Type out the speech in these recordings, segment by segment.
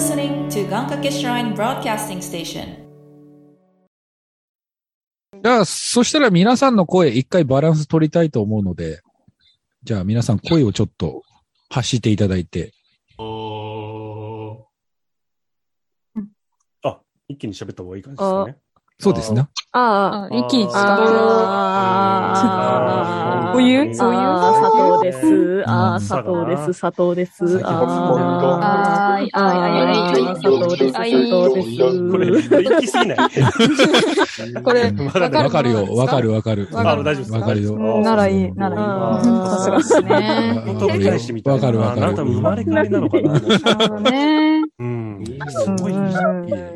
listening to Gankake Shrine Broadcasting Station. じゃあ、そしたら皆さんの声一回バランス取りたいと思うので、じゃあ皆さん声をちょっと発していただいて。あ、一気に喋った方がいい感じですね。そうですね。ああ、一気に使う。あ。お湯？そういう砂糖です。あー、砂糖です。砂糖です。あー、あー、あー、砂糖です。砂糖です。これ、行き過ぎないこれ、わかるよ、わかるわかる。あ、大丈夫わかるよ。ならいい、ならいい。さすがですね。わかるわかるあなた生まれ変わりなのかな。なるほどね。うん。すごい。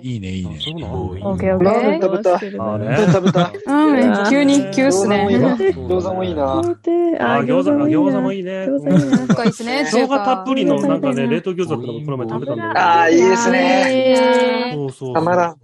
いいね、いいね。そうなのオッケーオッケー。食べた。食べた。うん、急に、急っすね。餃子もいいな。あ、餃子、餃子もいいね。深いですね。生姜たっぷりのなんかね、冷凍餃子ってのもこの前食べたんだけど。ああ、いいですね。そうそう。たまらん。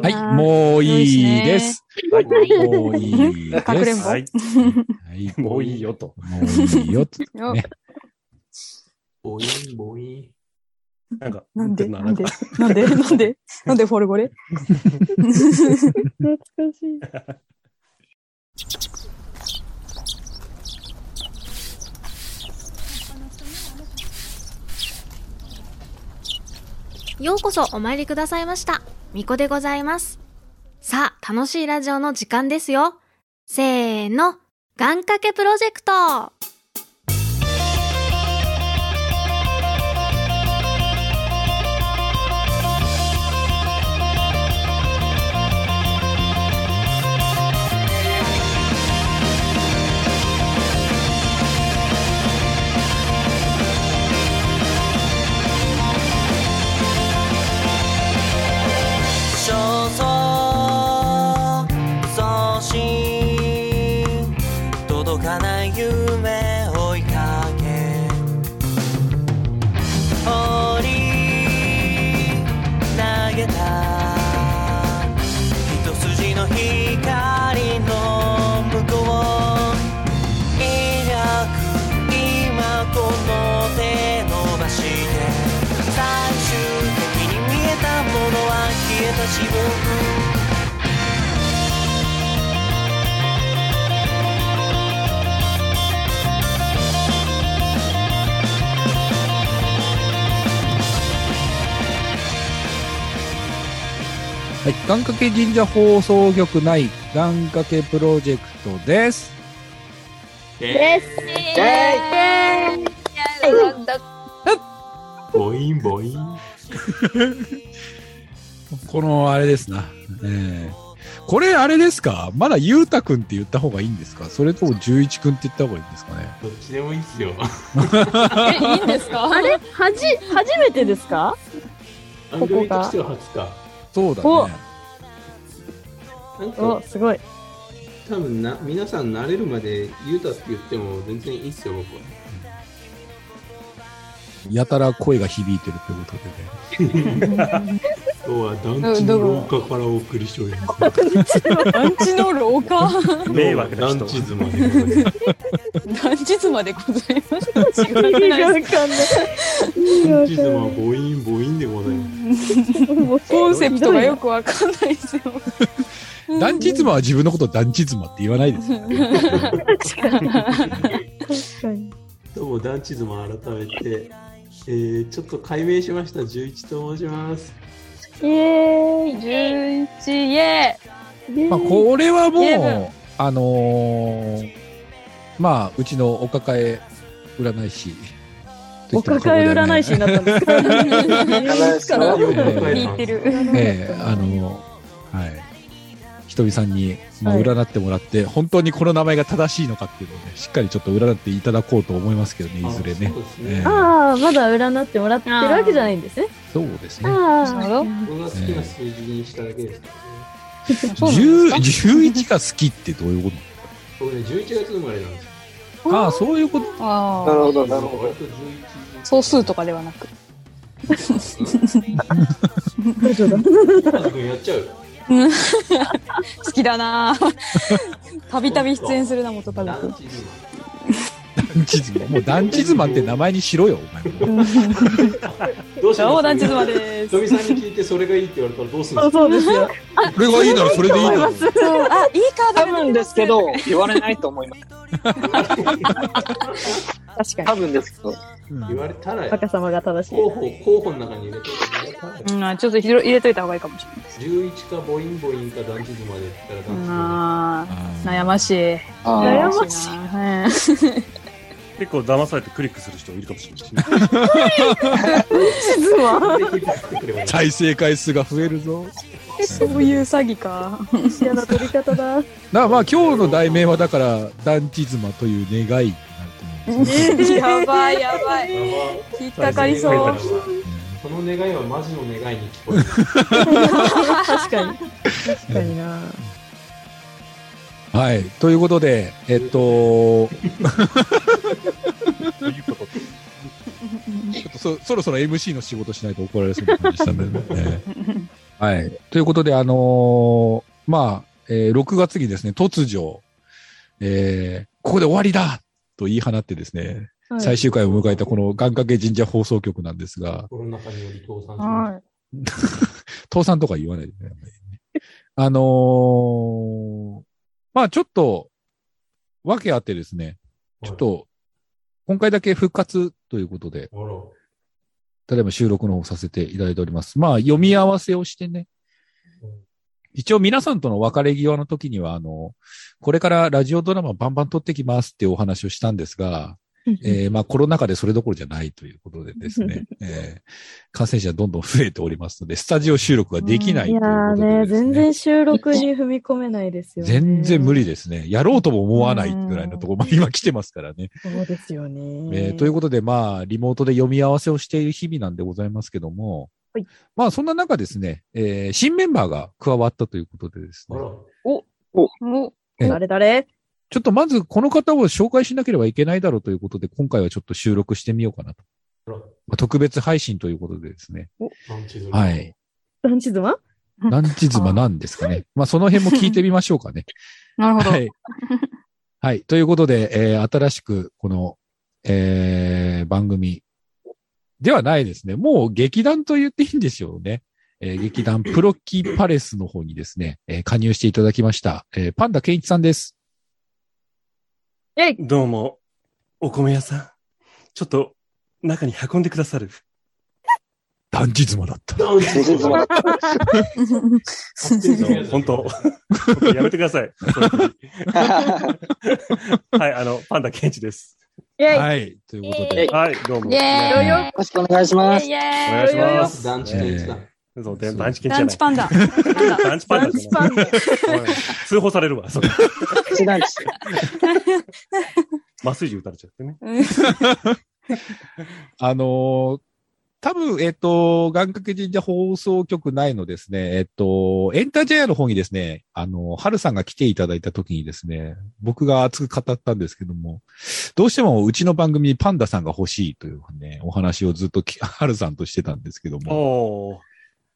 はい、もういいです。はい。もういいです。かくれんぼはい。はい。もういいよと。もういいよと。ボイン、ボイン。なんか、なんで？ななんで？なんで？なんで？なんでフォルゴレ懐かしい。ようこそお参りくださいました。みこでございます。さあ、楽しいラジオの時間ですよ。せーの、願掛けプロジェクトはい。願掛け神社放送局内願掛けプロジェクトです。です。ボイ。ン、ボイ。ン。このあれですな。ええこれあれですかまだゆうたくんって言った方がいいんですかそれとも十一くんって言った方がいいんですかねどっちでもいいっすよ。え、いいんですかあれはじ、初めてですか番組としては初か。そうだおね。なんお、か、すごい。多分な、皆さん慣れるまで、ゆうたって言っても全然いいっすよ、僕は。やたら声が響いてるってことでね。今日は団地の廊下からお送りしております。団地の廊下？迷惑な人団地妻でございます。団地妻でございます。違くないわです。団地妻は母音、母音でございます。コンセプトがよくわかんないですよ。団地妻は自分のこと団地妻って言わないですよ。確かに。どうも、団地妻改めて、えー、ちょっと解明しました、十一と申します。イエーイ。十一イエまあ、これはもう、あのーまあ、うちのお抱え占い師。お抱え占い師になったんですか占いてる。ええあのはい。ひとみさんに、まあ、はい占ってもらって、本当にこの名前が正しいのかっていうのをね、しっかりちょっと占っていただこうと思いますけどね、いずれねあ。ああ、まだ占ってもらってるわけじゃないんですね。そうですね。ああ。僕が好きな数字にしただけですからね。そうなんですか10 11が好きってどういうこ僕ね、11月生まれなんですよ。とああ、そういうこと？ああ、なるほど、なるほど。割と11総数とかではなく。大丈夫だ。カズ君やっちゃうよ。好きだなぁ たびたび出演するな、元カズくん。団地妻。地妻。もう団地妻って名前にしろよ、お前 も。どうしどう団地す妻です。富さんに聞いてそれがいいって言われたらどうするんですかそうですよ。これがいいならそれでいいだろう。そう、あ、いいカード多分ですけど、言われないと思います。確か多分ですけど。言われたら、若様が正しい。候補、候補の中に入れといてに。うん、ちょっとひろ入れといた方がいいかもしれない。11かボインボインか団地妻で言ったら団地妻。あー悩ましい。あ悩ーましい。結構騙されてクリックする人いるかもしれない。地妻ぜひ聞いてくればいい再生回数が増えるぞ。そういう詐欺か。嫌な取り方だ。だからまあ今日の題名はだから団地妻という願いになると思うんですね。やばいやばい。引っかかりそう。その願いはマジの願いに聞こえる。確かに。確かにな。はい。ということで、えっと、ということで。ちょっとそそろそろ MC の仕事しないと怒られそうな感じしたんで、ね。はい。ということで、あのーまあ、えー6月にですね、突如、えーここで終わりだと言い放ってですね、はい最終回を迎えたこの願掛け神社放送局なんですが、コロナ禍により倒産しまはい。倒産とか言わないでね。あのーまあちょっと、わけあってですね、ちょっと、今回だけ復活ということで。ただいま収録の方させていただいております。まあ、読み合わせをしてねうん。一応皆さんとの別れ際の時には、あの、これからラジオドラマバンバン撮ってきますっていうお話をしたんですが、えーまあコロナ禍でそれどころじゃないということでですね、えー感染者どんどん増えておりますので、スタジオ収録ができないといういやーことでね、ですね全然収録に踏み込めないですよね。全然無理ですね。やろうとも思わないぐらいのところまで今来てますからね。そうですよね。えーということで、まあ、リモートで読み合わせをしている日々なんでございますけども、はいまあ、そんな中ですね、えー新メンバーが加わったということでですね、あら。お、え誰誰？ちょっとまずこの方を紹介しなければいけないだろうということで、今回はちょっと収録してみようかなと。まあ、特別配信ということでですね、団地妻はい。団地妻？何地妻なんですかね。まあ、その辺も聞いてみましょうかね。なるほど。はい。はい。ということで、えー新しく、この、えー番組ではないですね。もう劇団と言っていいんでしょうね。えー劇団プロキパレスの方にですね、えー加入していただきました。えーパンダケンイチさんです。えいどうも、お米屋さん。ちょっと、中に運んでくださる。団地妻だった。団地妻。本当。やめてください。はい、あの、パンダケンチです。はい。ということで、はい、どうも。よろしくお願いします。お願いします。団地ケンチだ。そう、で団地ケンチじゃない。団地パンダ。団地パンダ団じゃない。地パンダ。うん通報されるわ、それ。一団地。麻酔銃撃たれちゃってね。あのー多分、えっ、と、願掛け神社放送局内のですね、えっ、と、エンタジャヤの方にですね、あの、春さんが来ていただいた時にですね、僕が熱く語ったんですけども、どうしてもうちの番組にパンダさんが欲しいというね、お話をずっとき春さんとしてたんですけども、おー。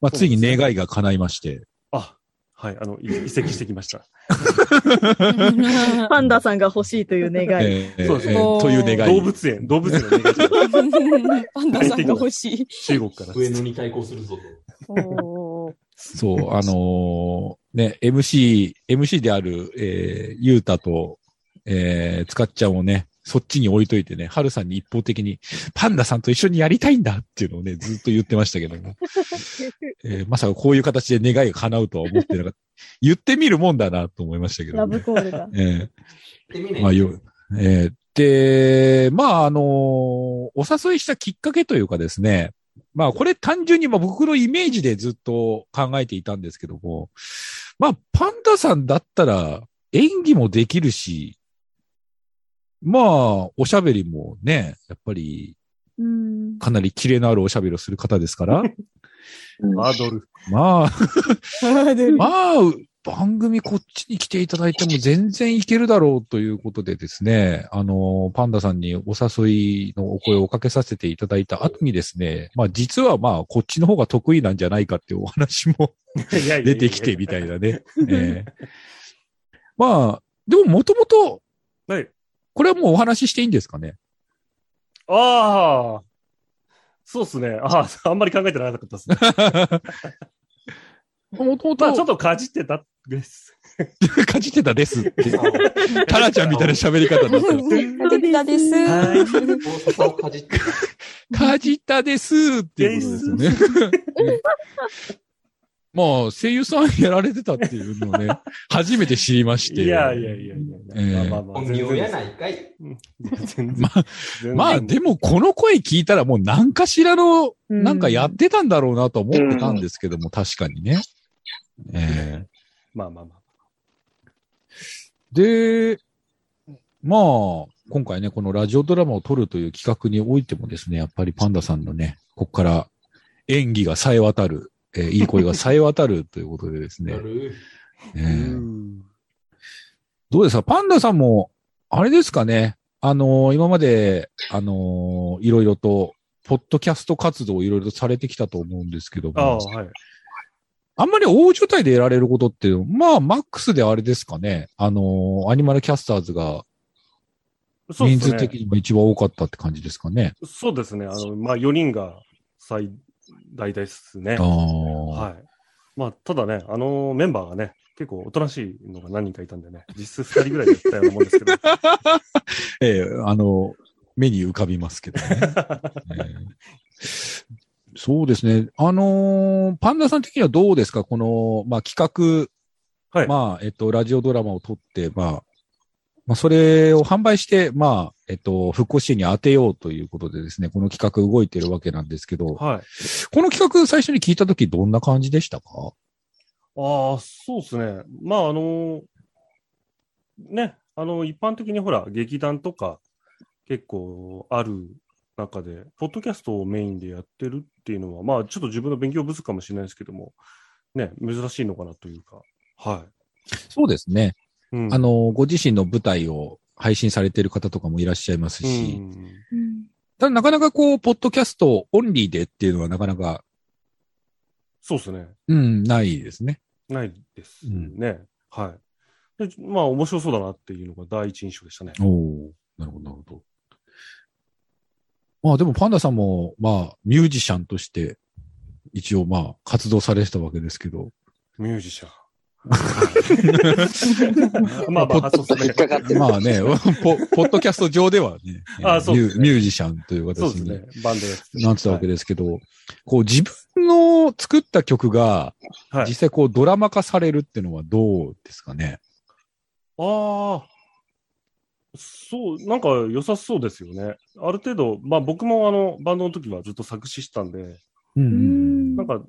まあ、ついに願いが叶いまして、あ、はい、あの、い移籍してきました。パンダさんが欲しいという願い。えーそうですえーという願い。動物園、動物園の願い パンダさんが欲しい。中国から。上野に対抗するぞと。そう、あのーね、MC、MC である、えー、ゆうたと、えー、つかっちゃんをね、そっちに置いといてね、はるさんに一方的に、パンダさんと一緒にやりたいんだっていうのをね、ずっと言ってましたけども。えーまさかこういう形で願いが叶うとは思ってなかった。言ってみるもんだなと思いましたけど、ラブコールが。えーまあ、よ、えーで、まあ、あのーお誘いしたきっかけというかですね、まあ、これ単純にまあ僕のイメージでずっと考えていたんですけども、まあ、パンダさんだったら演技もできるし、まあ、おしゃべりもね、やっぱりうん。かなりキレのあるおしゃべりをする方ですから、アドルフ。まあ、まあ、番組こっちに来ていただいても全然いけるだろうということでですね、あの、パンダさんにお誘いのお声をかけさせていただいた後にですね、まあ実はまあこっちの方が得意なんじゃないかっていうお話も出てきてみたいなね。ええまあ、でももともとはい。これはもうお話ししていいんですかね？ああ、そうっすね。ああ、あんまり考えてなかったですね。もともまあちょっとかじってたです。かじってたですって。タラちゃんみたいな喋り方だっ た。かじったです。かじったですっていうことですよね。まあ、声優さんやられてたっていうのをね、初めて知りまして。いやいやいやいや。ええまあまあまあやないかい。全然まあ、まあ、でもこの声聞いたらもう何かしらの、なんかやってたんだろうなと思ってたんですけども、確かにね。ええまあまあまあ。で、まあ、今回ね、このラジオドラマを撮るという企画においてもですね、やっぱりパンダさんのね、ここから演技が冴え渡る、えーいい声が冴え渡るということでですね。えーどうですか？パンダさんも、あれですかね？あのー今まで、あのーいろいろと、ポッドキャスト活動をいろいろとされてきたと思うんですけども。ああ、はい。あんまり大所帯で得られることって、まあ、マックスであれですかね？あのーアニマルキャスターズが、人数的にも一番多かったって感じですかね？そうですね。あの、まあ4人が最大ですね。はい。まあ、ただね、あのメンバーがね、結構おとなしいのが何人かいたんでね、実質2人ぐらいでやったようなもんですけど。ええあの、目に浮かびますけどね。ええそうですね。あのーパンダさん的にはどうですか？この、まあ、企画、まあ、えっと、ラジオドラマを撮って、まあ、まあ、それを販売して、まあ、えっと、復興支援に当てようということでですね、この企画動いてるわけなんですけど、はい。この企画最初に聞いたときどんな感じでしたか？ああ、そうですね。まあ、あのね、あの、一般的にほら、劇団とか結構ある中で、ポッドキャストをメインでやってるっていうのは、まあ、ちょっと自分の勉強不足かもしれないですけども、ね、珍しいのかなというか、はい。そうですね。うんあの、ご自身の舞台を配信されている方とかもいらっしゃいますし、ただなかなかこう、ポッドキャストオンリーでっていうのはなかなか、そうですね。うん、ないですね。ないですね。はい。でまあ、面白そうだなっていうのが第一印象でしたね。おおなるほど、なるほど。まあでもパンダさんも、まあ、ミュージシャンとして、一応まあ、活動されてたわけですけど。ミュージシャン。まあ、まあまあねまあね、ポ、ポッドキャスト上ではね、あそうね。ミューミュージシャンという形にね。バンドなってたわけですけど、こう自分の作った曲が、実際こうドラマ化されるっていうのはどうですかね？ああ、そう、なんか良さそうですよね。ある程度、まあ僕もあの、バンドの時はずっと作詞したんで、うん。なんか、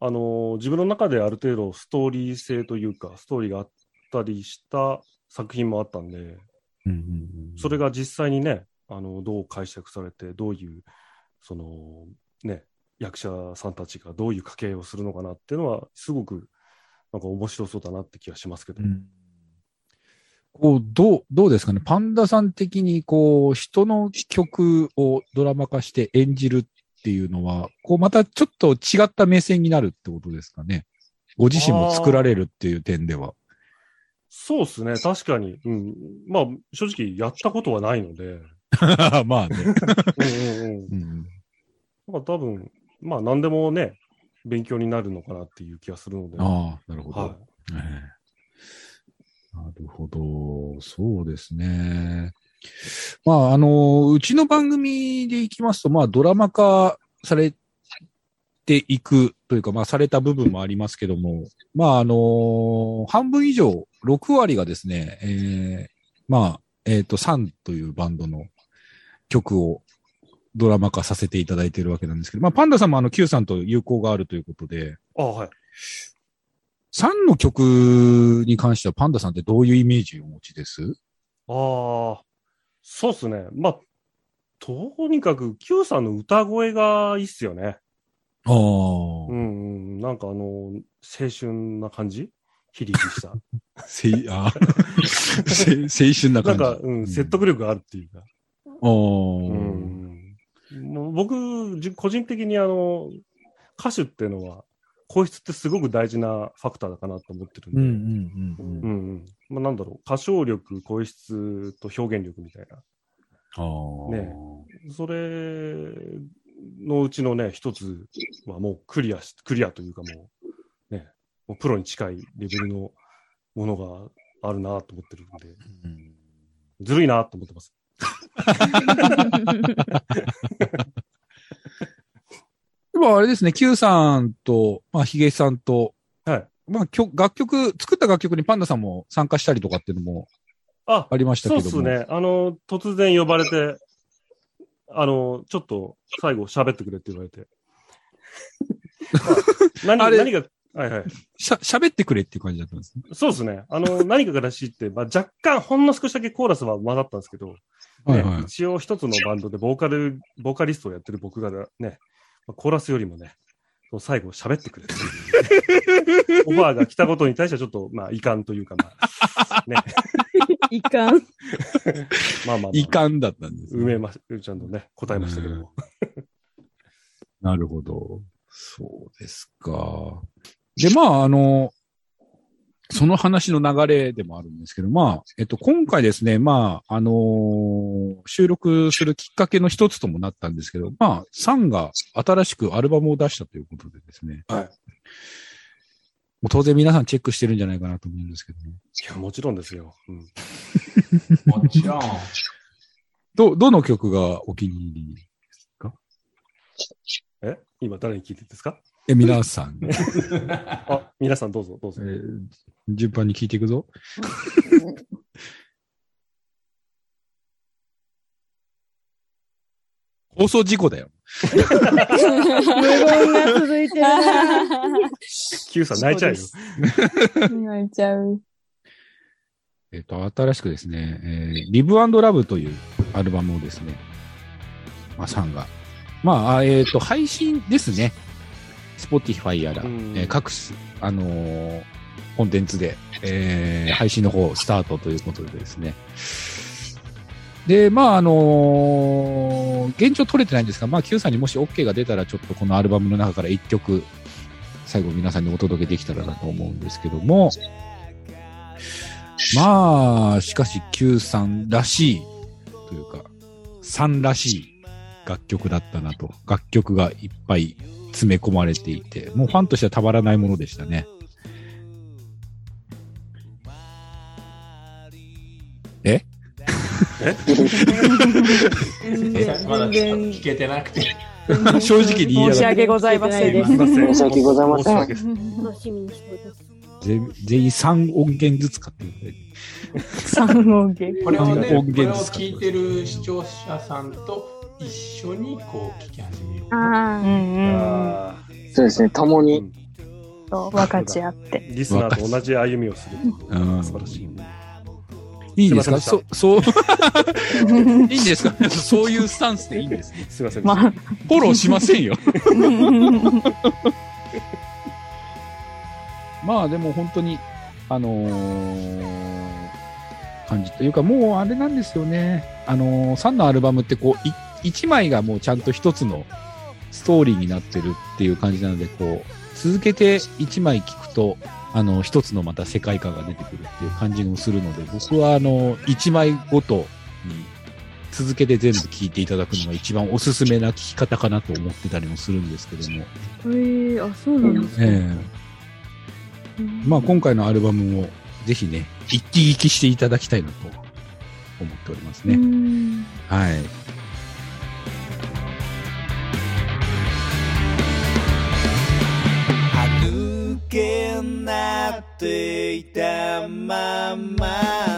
あのー自分の中である程度ストーリー性というか、ストーリーがあったりした作品もあったんで、それが実際にね、あの、どう解釈されて、どういう、その、ね、役者さんたちがどういう家系をするのかなっていうのは、すごく、なんか面白そうだなって気がしますけど。こう、どう、どうですかね？パンダさん的に、こう、人の曲をドラマ化して演じるっていうのは、こう、またちょっと違った目線になるってことですかね。ご自身も作られるっていう点では。そうですね、確かに。うん。まあ、正直やったことはないので。まあね。うんうんうん。なんか多分、まあ何でもね、勉強になるのかなっていう気がするので。ああ、なるほど。はいええなるほど。そうですね。まあ、あの、うちの番組でいきますと、まあ、ドラマ化されていくというか、まあ、された部分もありますけども、まあ、あの、半分以上、6割がですね、えーまあ、えっ、と、サンというバンドの曲をドラマ化させていただいているわけなんですけど、まあ、パンダさんもあの、Q さんと友好があるということで、あはい。3の曲に関してはパンダさんってどういうイメージをお持ちです？ああ、そうっすね。まあ、とにかく Q さんの歌声がいいっすよね。ああ。うんうん。なんかあの、青春な感じ？ヒリヒリした。せい、あ せ青春な感じ。なんか、うん、説得力があるっていうか。おうん。もう僕、じ個人的にあの、歌手っていうのは、声質ってすごく大事なファクターだかなと思ってるんで、うんうんうんうん。うんまあ、なんだろう、歌唱力、声質と表現力みたいな。あね。それのうちのね、一つはもうクリアし、クリアというかもう、ね、もうプロに近いレベルのものがあるなと思ってるんで、ずるいなと思ってます。でもあれですね、Q さんと、まあ、ヒゲさんと、はい。まあ、楽曲、作った楽曲にパンダさんも参加したりとかっていうのもあありましたけども。そうですね。あの、突然呼ばれて、あの、ちょっと最後喋ってくれって言われて。まあ何何が、はいはい。しゃ、喋ってくれっていう感じだったんですね。そうですね。あの、何かから知って、まあ、若干、ほんの少しだけコーラスは混ざったんですけど、はいはいね、一応一つのバンドでボーカル、ボーカリストをやってる僕がね、まあコーラスよりもね、最後喋ってくれっていうオファーが来たことに対してはちょっと、まあ、遺憾というか、まあ、ね。いかん。まあまあ、まあ、遺憾だったんです、埋めまし、ちゃんとね、答えましたけども。なるほど。そうですか。で、まあ、あの、その話の流れでもあるんですけど、まあ、えっと、今回ですね、まあ、あのー収録するきっかけの一つともなったんですけど、まあ、サンが新しくアルバムを出したということでですね。はい。もう当然皆さんチェックしてるんじゃないかなと思うんですけどね。いや、もちろんですよ。うん。もちろん。ど、どの曲がお気に入りですか？え？今誰に聞いてるんですか？え、皆さん。あ、皆さんどうぞ、どうぞ。えー順番に聞いていくぞ。放送事故だよ。無言が続いてるな。Q さん泣いちゃうよ。泣いちゃう。えっ、と、新しくですね、えー、リブラブというアルバムをですね、まあ、さんが。まああ、えっ、と、配信ですね。Spotify やら、うんえー各種、あのーコンテンツで、えー配信の方スタートということでですね。で、まあ、あのー現状取れてないんですが、まあ、Q さんにもし OK が出たら、ちょっとこのアルバムの中から一曲、最後皆さんにお届けできたらなと思うんですけども、まあ、しかし Q さんらしい、というか、さんらしい楽曲だったなと。楽曲がいっぱい詰め込まれていて、もうファンとしてはたまらないものでしたね。え？え？えまだ聞けてなくて。正直に言いや申しがって訳ございません。申し訳ございません申し訳楽しみにしております。全全員3音源ずつ買ってくれ。三音源。これをね、音これを源ですか聞いてる視聴者さんと一緒にこう聞き始めようあ、うんうん、そうですね共もに、と分かち合って。リスナーと同じ歩みをする。素晴らしい、ね、いいですか？そそう。いいんですか？そういうスタンスでいいんです、ね、すいません、まあ、フォローしませんよ。まあでも本当にあのー、感じというかもうあれなんですよね。あのー、サのアルバムってこう一1枚がもうちゃんと1つのストーリーになってるっていう感じなので、こう、続けて1枚聞くと、あの、一つのまた世界観が出てくるっていう感じもするので、僕はあの、1枚ごとに続けて全部聞いていただくのが一番おすすめな聞き方かなと思ってたりもするんですけども。えー、あ、そうなんですか、えー、まあ今回のアルバムもぜひね、一気聞きしていただきたいなと思っておりますね。はい。っていたまま。